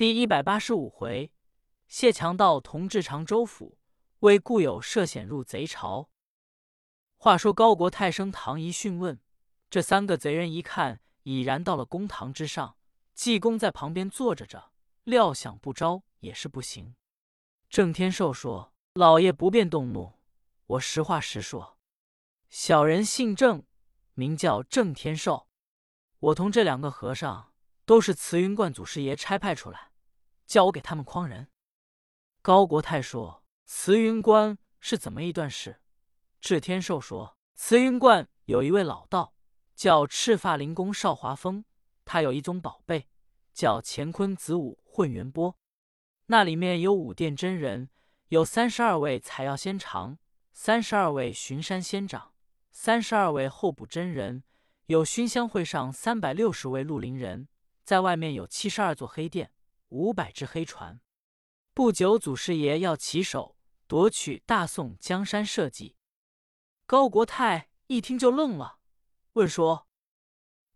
第一百八十五回，谢强盗同至常州府，为故友涉险入贼巢。话说高国泰升堂一讯问，这三个贼人一看已然到了公堂之上，济公在旁边坐着着，料想不招也是不行。郑天寿说：“老爷不便动怒，我实话实说，小人姓郑，名叫郑天寿，我同这两个和尚都是慈云观祖师爷差派出来。”叫我给他们诓人。高国泰说：“慈云观是怎么一段事？”智天寿说：“慈云观有一位老道，叫赤发灵公少华峰，他有一宗宝贝，叫乾坤子午混元波。那里面有五殿真人，有三十二位采药仙长，三十二位巡山仙长，三十二位候补真人，有熏香会上三百六十位绿林人，在外面有七十二座黑殿。”五百只黑船，不久祖师爷要起手夺取大宋江山社稷。高国泰一听就愣了，问说：“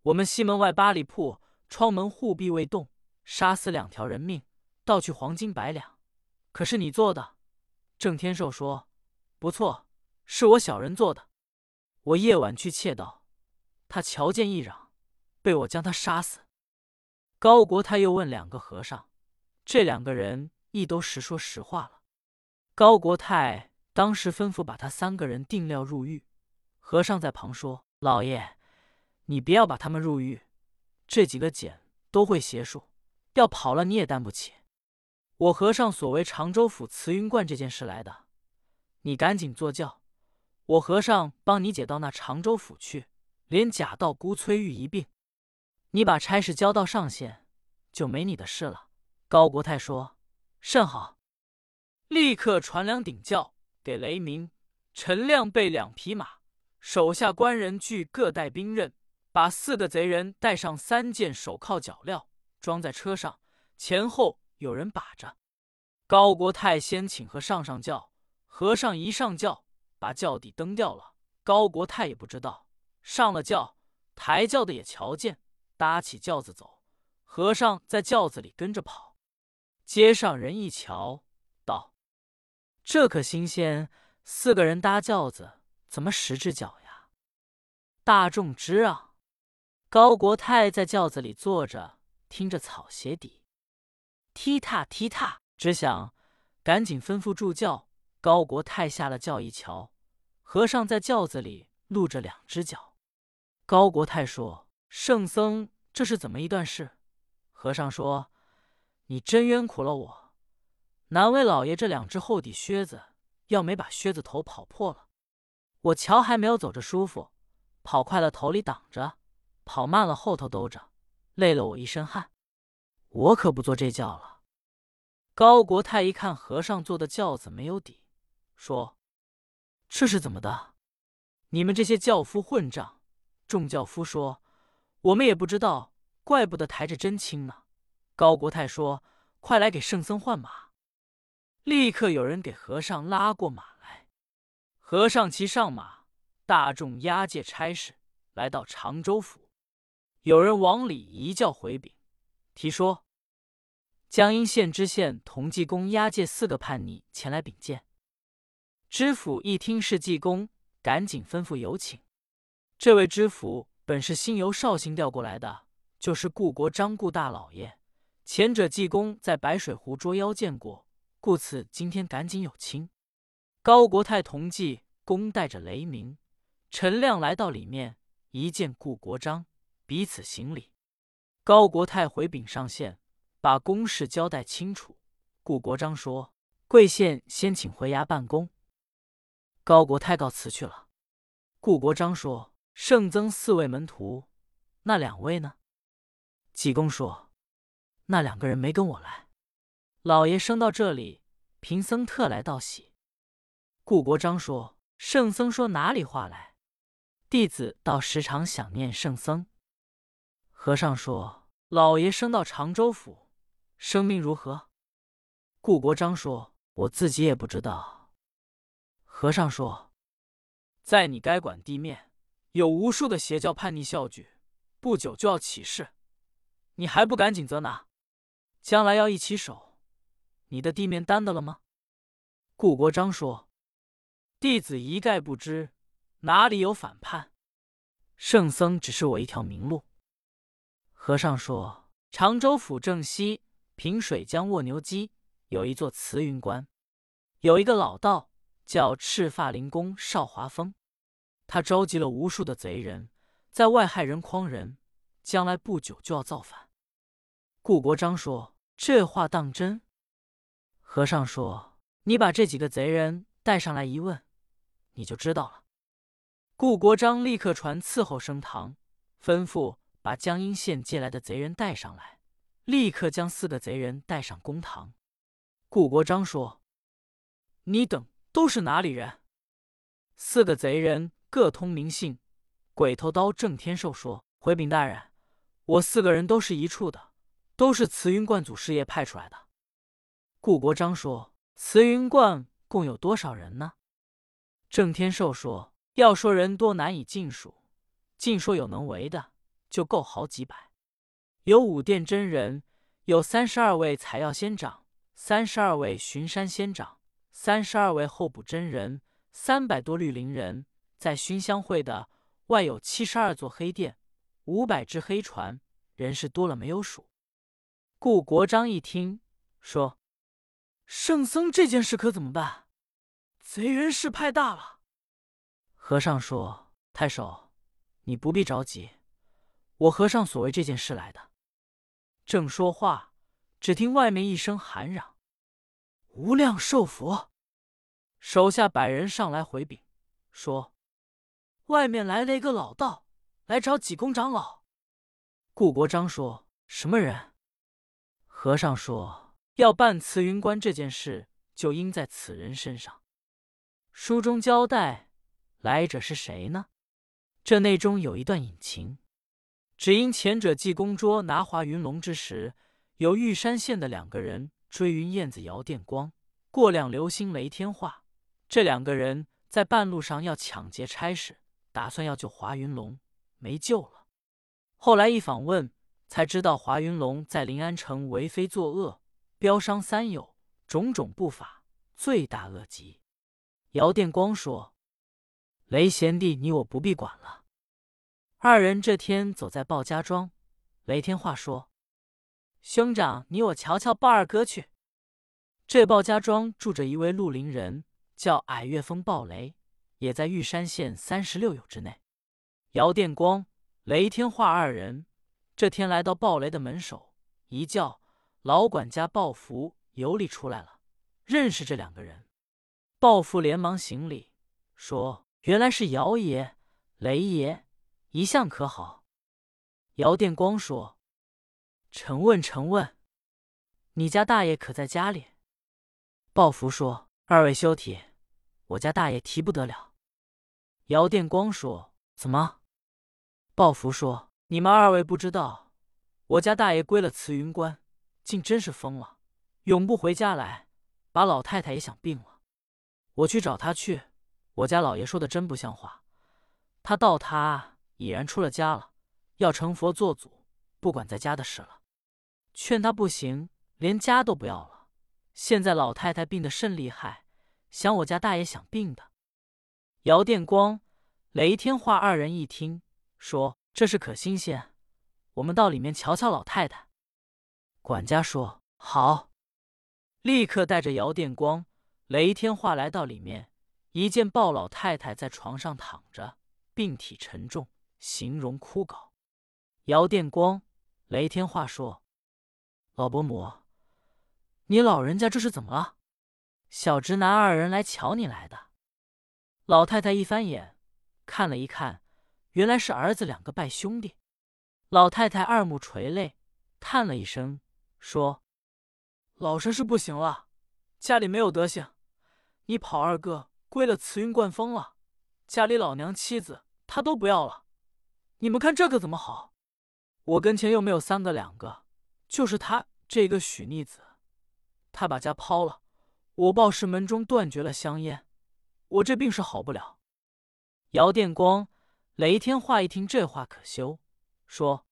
我们西门外八里铺窗门护壁未动，杀死两条人命，盗取黄金百两，可是你做的？”郑天寿说：“不错，是我小人做的。我夜晚去窃盗，他瞧见一嚷，被我将他杀死。”高国泰又问两个和尚，这两个人亦都实说实话了。高国泰当时吩咐把他三个人定料入狱。和尚在旁说：“老爷，你不要把他们入狱，这几个简都会邪术，要跑了你也担不起。我和尚所为常州府慈云观这件事来的，你赶紧坐轿，我和尚帮你解到那常州府去，连假道姑崔玉一并。”你把差事交到上县，就没你的事了。高国泰说：“甚好。”立刻传两顶轿给雷鸣、陈亮备两匹马，手下官人俱各带兵刃，把四个贼人带上三件手铐脚镣，装在车上，前后有人把着。高国泰先请和尚上轿，和尚一上轿，把轿底蹬掉了。高国泰也不知道，上了轿，抬轿的也瞧见。搭起轿子走，和尚在轿子里跟着跑。街上人一瞧，道：“这可新鲜！四个人搭轿子，怎么十只脚呀？”大众知啊。高国泰在轿子里坐着，听着草鞋底踢踏踢踏，只想赶紧吩咐助教。高国泰下了轿一瞧，和尚在轿子里露着两只脚。高国泰说。圣僧，这是怎么一段事？和尚说：“你真冤苦了我，难为老爷这两只厚底靴子，要没把靴子头跑破了。我瞧还没有走着舒服，跑快了头里挡着，跑慢了后头兜着，累了我一身汗。我可不坐这轿了。”高国泰一看和尚坐的轿子没有底，说：“这是怎么的？你们这些轿夫混账！”众轿夫说。我们也不知道，怪不得抬着真轻呢。高国泰说：“快来给圣僧换马。”立刻有人给和尚拉过马来。和尚骑上马，大众押解差事来到常州府。有人往里一叫回禀，提说江阴县知县同济公押解四个叛逆前来禀见。知府一听是济公，赶紧吩咐有请。这位知府。本是新由绍兴调过来的，就是顾国璋顾大老爷。前者济公在白水湖捉妖见过，故此今天赶紧有亲。高国泰同济公带着雷鸣、陈亮来到里面，一见顾国璋，彼此行礼。高国泰回禀上县，把公事交代清楚。顾国璋说：“贵县先请回衙办公。”高国泰告辞去了。顾国璋说。圣僧四位门徒，那两位呢？济公说：“那两个人没跟我来。老爷升到这里，贫僧特来道喜。”顾国璋说：“圣僧说哪里话来？弟子倒时常想念圣僧。”和尚说：“老爷升到常州府，生命如何？”顾国璋说：“我自己也不知道。”和尚说：“在你该管地面。”有无数的邪教叛逆校举，不久就要起事，你还不赶紧责拿？将来要一起守，你的地面担得了吗？”顾国璋说：“弟子一概不知，哪里有反叛？圣僧只是我一条明路。”和尚说：“常州府正西平水江卧牛矶有一座慈云观，有一个老道叫赤发灵公少华峰，他召集了无数的贼人，在外害人诓人，将来不久就要造反。”顾国璋说：“这话当真？”和尚说：“你把这几个贼人带上来一问，你就知道了。”顾国璋立刻传伺候升堂，吩咐。把江阴县借来的贼人带上来，立刻将四个贼人带上公堂。顾国璋说：“你等都是哪里人？”四个贼人各通名姓。鬼头刀郑天寿说：“回禀大人，我四个人都是一处的，都是慈云观祖师爷派出来的。”顾国璋说：“慈云观共有多少人呢？”郑天寿说：“要说人多难以尽数，尽说有能为的。”就够好几百，有五殿真人，有三十二位采药仙长，三十二位巡山仙长，三十二位候补真人，三百多绿林人，在熏香会的外有七十二座黑殿，五百只黑船，人是多了没有数。顾国璋一听，说：“圣僧这件事可怎么办？贼人事派大了。”和尚说：“太守，你不必着急。”我和尚所为这件事来的，正说话，只听外面一声喊嚷：“无量寿佛！”手下百人上来回禀，说：“外面来了一个老道，来找济公长老。”顾国璋说：“什么人？”和尚说：“要办慈云观这件事，就应在此人身上。”书中交代，来者是谁呢？这内中有一段隐情。只因前者济公捉拿华云龙之时，有玉山县的两个人追云燕子摇电光，过两流星雷天化。这两个人在半路上要抢劫差事，打算要救华云龙，没救了。后来一访问，才知道华云龙在临安城为非作恶，标伤三友，种种不法，罪大恶极。姚电光说：“雷贤弟，你我不必管了。”二人这天走在鲍家庄，雷天化说：“兄长，你我瞧瞧鲍二哥去。”这鲍家庄住着一位绿林人，叫矮月峰鲍雷，也在玉山县三十六友之内。姚电光、雷天化二人这天来到鲍雷的门首，一叫老管家鲍福游里出来了，认识这两个人。鲍福连忙行礼，说：“原来是姚爷、雷爷。”一向可好？姚电光说：“臣问，臣问，你家大爷可在家里？”鲍福说：“二位休提，我家大爷提不得了。”姚电光说：“怎么？”鲍福说：“你们二位不知道，我家大爷归了慈云观，竟真是疯了，永不回家来，把老太太也想病了。我去找他去，我家老爷说的真不像话，他道他。”已然出了家了，要成佛做祖，不管在家的事了。劝他不行，连家都不要了。现在老太太病得甚厉害，想我家大爷想病的。姚电光、雷天化二人一听，说这事可新鲜，我们到里面瞧瞧老太太。管家说好，立刻带着姚电光、雷天化来到里面，一见鲍老太太在床上躺着，病体沉重。形容枯槁，姚电光、雷天化说：“老伯母，你老人家这是怎么了？小直男二人来瞧你来的。”老太太一翻眼，看了一看，原来是儿子两个拜兄弟。老太太二目垂泪，叹了一声，说：“老身是不行了，家里没有德行。你跑二哥归了慈云观疯了，家里老娘妻子他都不要了。”你们看这可怎么好？我跟前又没有三个两个，就是他这个许逆子，他把家抛了，我报氏门中断绝了香烟，我这病是好不了。姚电光、雷天化一听这话可羞，说：“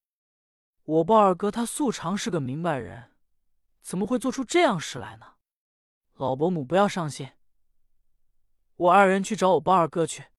我鲍二哥他素常是个明白人，怎么会做出这样事来呢？老伯母不要伤心，我二人去找我包二哥去。